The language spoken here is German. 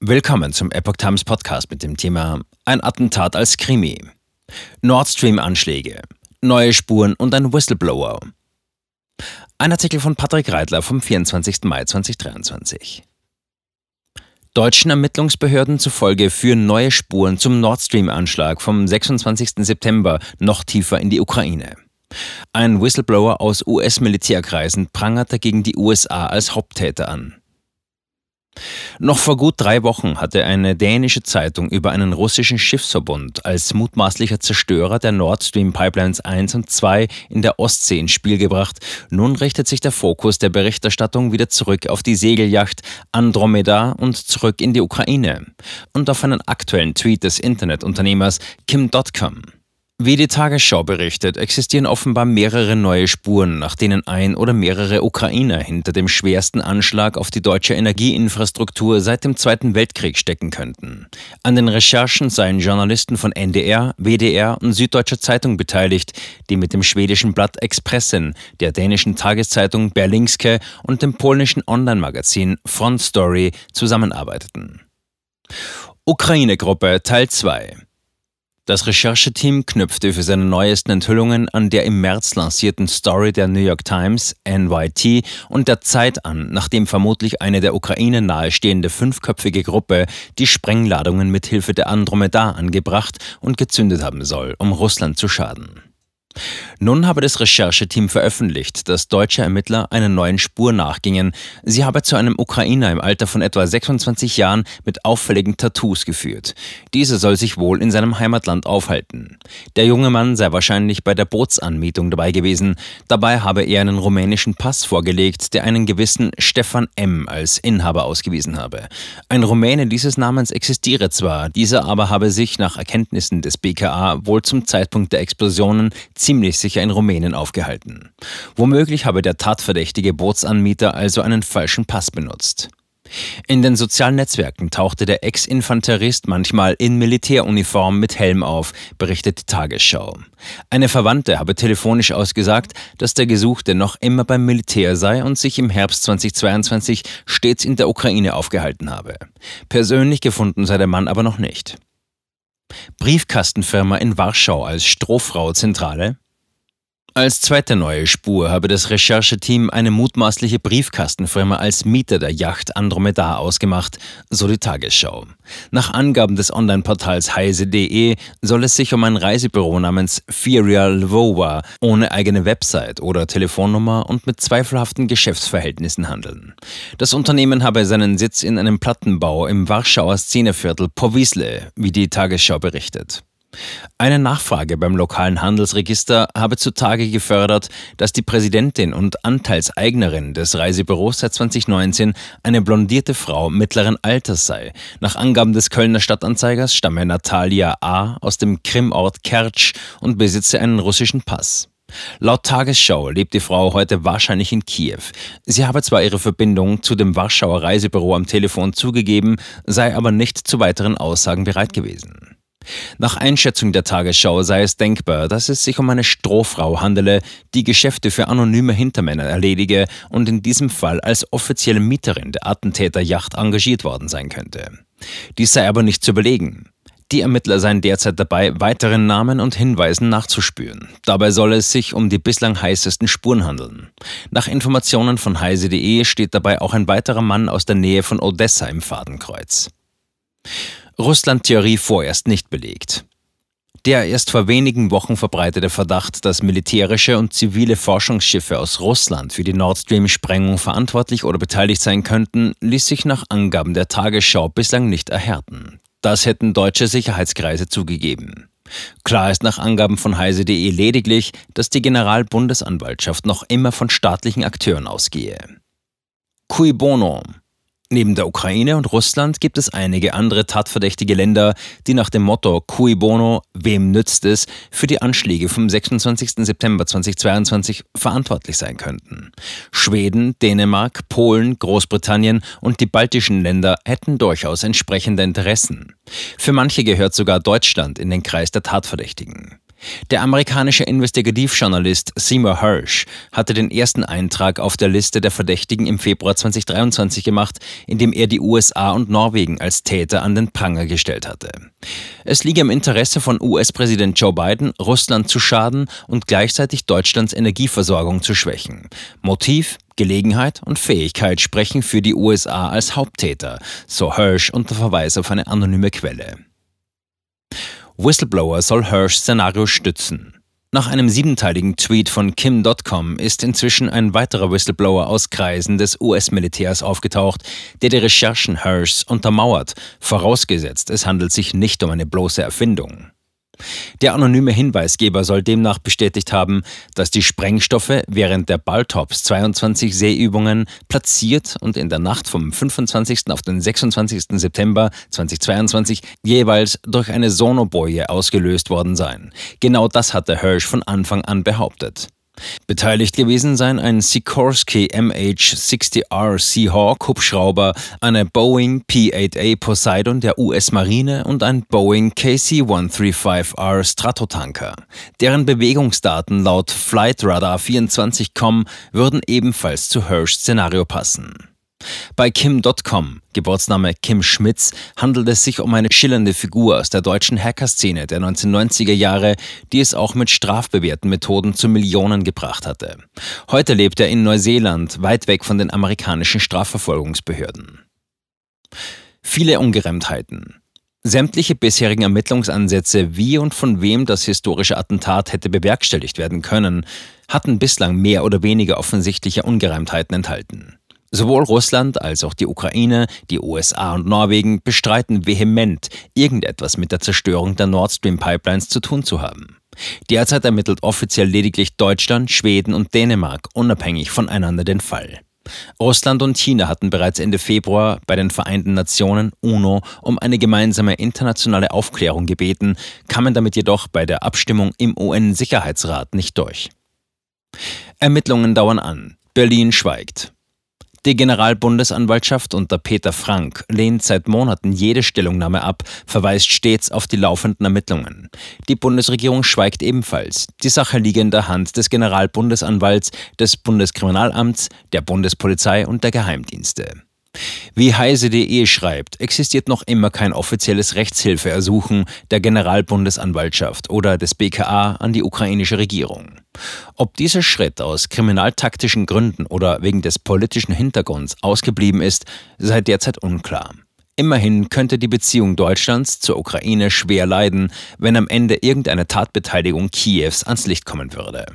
Willkommen zum Epoch Times Podcast mit dem Thema Ein Attentat als Krimi. Nord Stream Anschläge, neue Spuren und ein Whistleblower. Ein Artikel von Patrick Reitler vom 24. Mai 2023. Deutschen Ermittlungsbehörden zufolge führen neue Spuren zum Nord Stream-Anschlag vom 26. September noch tiefer in die Ukraine. Ein Whistleblower aus US-Militärkreisen prangert dagegen die USA als Haupttäter an. Noch vor gut drei Wochen hatte eine dänische Zeitung über einen russischen Schiffsverbund als mutmaßlicher Zerstörer der Nord Stream Pipelines 1 und 2 in der Ostsee ins Spiel gebracht. Nun richtet sich der Fokus der Berichterstattung wieder zurück auf die Segelyacht Andromeda und zurück in die Ukraine und auf einen aktuellen Tweet des Internetunternehmers Kim.com. Wie die Tagesschau berichtet, existieren offenbar mehrere neue Spuren, nach denen ein oder mehrere Ukrainer hinter dem schwersten Anschlag auf die deutsche Energieinfrastruktur seit dem Zweiten Weltkrieg stecken könnten. An den Recherchen seien Journalisten von NDR, WDR und Süddeutscher Zeitung beteiligt, die mit dem schwedischen Blatt Expressen, der dänischen Tageszeitung Berlingske und dem polnischen Online-Magazin Front Story zusammenarbeiteten. Ukraine-Gruppe Teil 2 das Rechercheteam knüpfte für seine neuesten Enthüllungen an der im März lancierten Story der New York Times, NYT und der Zeit an, nachdem vermutlich eine der Ukraine nahestehende fünfköpfige Gruppe die Sprengladungen mit Hilfe der Andromeda angebracht und gezündet haben soll, um Russland zu schaden. Nun habe das Rechercheteam veröffentlicht, dass deutsche Ermittler einer neuen Spur nachgingen. Sie habe zu einem Ukrainer im Alter von etwa 26 Jahren mit auffälligen Tattoos geführt. Dieser soll sich wohl in seinem Heimatland aufhalten. Der junge Mann sei wahrscheinlich bei der Bootsanmietung dabei gewesen. Dabei habe er einen rumänischen Pass vorgelegt, der einen gewissen Stefan M. als Inhaber ausgewiesen habe. Ein Rumäne dieses Namens existiere zwar, dieser aber habe sich nach Erkenntnissen des BKA wohl zum Zeitpunkt der Explosionen ziemlich sicher in Rumänien aufgehalten. Womöglich habe der tatverdächtige Bootsanmieter also einen falschen Pass benutzt. In den sozialen Netzwerken tauchte der Ex-Infanterist manchmal in Militäruniform mit Helm auf, berichtet die Tagesschau. Eine Verwandte habe telefonisch ausgesagt, dass der Gesuchte noch immer beim Militär sei und sich im Herbst 2022 stets in der Ukraine aufgehalten habe. Persönlich gefunden sei der Mann aber noch nicht. Briefkastenfirma in Warschau als Strohfrau-Zentrale? Als zweite neue Spur habe das Rechercheteam eine mutmaßliche Briefkastenfirma als Mieter der Yacht Andromeda ausgemacht, so die Tagesschau. Nach Angaben des Online-Portals heise.de soll es sich um ein Reisebüro namens Feria Lvova ohne eigene Website oder Telefonnummer und mit zweifelhaften Geschäftsverhältnissen handeln. Das Unternehmen habe seinen Sitz in einem Plattenbau im Warschauer Szeneviertel Powisle, wie die Tagesschau berichtet. Eine Nachfrage beim lokalen Handelsregister habe zutage gefördert, dass die Präsidentin und Anteilseignerin des Reisebüros seit 2019 eine blondierte Frau mittleren Alters sei. Nach Angaben des Kölner Stadtanzeigers stamme Natalia A. aus dem Krimort Kertsch und besitze einen russischen Pass. Laut Tagesschau lebt die Frau heute wahrscheinlich in Kiew. Sie habe zwar ihre Verbindung zu dem Warschauer Reisebüro am Telefon zugegeben, sei aber nicht zu weiteren Aussagen bereit gewesen. Nach Einschätzung der Tagesschau sei es denkbar, dass es sich um eine Strohfrau handele, die Geschäfte für anonyme Hintermänner erledige und in diesem Fall als offizielle Mieterin der Attentäterjacht engagiert worden sein könnte. Dies sei aber nicht zu belegen. Die Ermittler seien derzeit dabei, weiteren Namen und Hinweisen nachzuspüren. Dabei soll es sich um die bislang heißesten Spuren handeln. Nach Informationen von heise.de steht dabei auch ein weiterer Mann aus der Nähe von Odessa im Fadenkreuz. Russland-Theorie vorerst nicht belegt. Der erst vor wenigen Wochen verbreitete Verdacht, dass militärische und zivile Forschungsschiffe aus Russland für die Nord Stream-Sprengung verantwortlich oder beteiligt sein könnten, ließ sich nach Angaben der Tagesschau bislang nicht erhärten. Das hätten deutsche Sicherheitskreise zugegeben. Klar ist nach Angaben von heise.de lediglich, dass die Generalbundesanwaltschaft noch immer von staatlichen Akteuren ausgehe. Cui bono? Neben der Ukraine und Russland gibt es einige andere tatverdächtige Länder, die nach dem Motto Cui Bono, wem nützt es, für die Anschläge vom 26. September 2022 verantwortlich sein könnten. Schweden, Dänemark, Polen, Großbritannien und die baltischen Länder hätten durchaus entsprechende Interessen. Für manche gehört sogar Deutschland in den Kreis der Tatverdächtigen. Der amerikanische Investigativjournalist Seymour Hersh hatte den ersten Eintrag auf der Liste der Verdächtigen im Februar 2023 gemacht, in dem er die USA und Norwegen als Täter an den Pranger gestellt hatte. Es liege im Interesse von US-Präsident Joe Biden, Russland zu schaden und gleichzeitig Deutschlands Energieversorgung zu schwächen. Motiv Gelegenheit und Fähigkeit sprechen für die USA als Haupttäter, so Hirsch unter Verweis auf eine anonyme Quelle. Whistleblower soll Hirsch Szenario stützen. Nach einem siebenteiligen Tweet von Kim.com ist inzwischen ein weiterer Whistleblower aus Kreisen des US-Militärs aufgetaucht, der die Recherchen Hirschs untermauert, vorausgesetzt es handelt sich nicht um eine bloße Erfindung. Der anonyme Hinweisgeber soll demnach bestätigt haben, dass die Sprengstoffe während der Baltops 22 Seeübungen platziert und in der Nacht vom 25. auf den 26. September 2022 jeweils durch eine Sonoboje ausgelöst worden seien. Genau das hatte Hirsch von Anfang an behauptet. Beteiligt gewesen seien ein Sikorsky MH-60R Seahawk Hubschrauber, eine Boeing P-8A Poseidon der US-Marine und ein Boeing KC-135R Stratotanker. Deren Bewegungsdaten laut Flightradar24.com würden ebenfalls zu Hirsch Szenario passen. Bei Kim.com, Geburtsname Kim Schmitz, handelt es sich um eine schillernde Figur aus der deutschen Hackerszene der 1990er Jahre, die es auch mit strafbewährten Methoden zu Millionen gebracht hatte. Heute lebt er in Neuseeland, weit weg von den amerikanischen Strafverfolgungsbehörden. Viele Ungereimtheiten. Sämtliche bisherigen Ermittlungsansätze, wie und von wem das historische Attentat hätte bewerkstelligt werden können, hatten bislang mehr oder weniger offensichtliche Ungereimtheiten enthalten. Sowohl Russland als auch die Ukraine, die USA und Norwegen bestreiten vehement, irgendetwas mit der Zerstörung der Nord Stream Pipelines zu tun zu haben. Derzeit ermittelt offiziell lediglich Deutschland, Schweden und Dänemark unabhängig voneinander den Fall. Russland und China hatten bereits Ende Februar bei den Vereinten Nationen UNO um eine gemeinsame internationale Aufklärung gebeten, kamen damit jedoch bei der Abstimmung im UN-Sicherheitsrat nicht durch. Ermittlungen dauern an. Berlin schweigt. Die Generalbundesanwaltschaft unter Peter Frank lehnt seit Monaten jede Stellungnahme ab, verweist stets auf die laufenden Ermittlungen. Die Bundesregierung schweigt ebenfalls. Die Sache liege in der Hand des Generalbundesanwalts, des Bundeskriminalamts, der Bundespolizei und der Geheimdienste. Wie heise.de schreibt, existiert noch immer kein offizielles Rechtshilfeersuchen der Generalbundesanwaltschaft oder des BKA an die ukrainische Regierung. Ob dieser Schritt aus kriminaltaktischen Gründen oder wegen des politischen Hintergrunds ausgeblieben ist, sei derzeit unklar. Immerhin könnte die Beziehung Deutschlands zur Ukraine schwer leiden, wenn am Ende irgendeine Tatbeteiligung Kiews ans Licht kommen würde.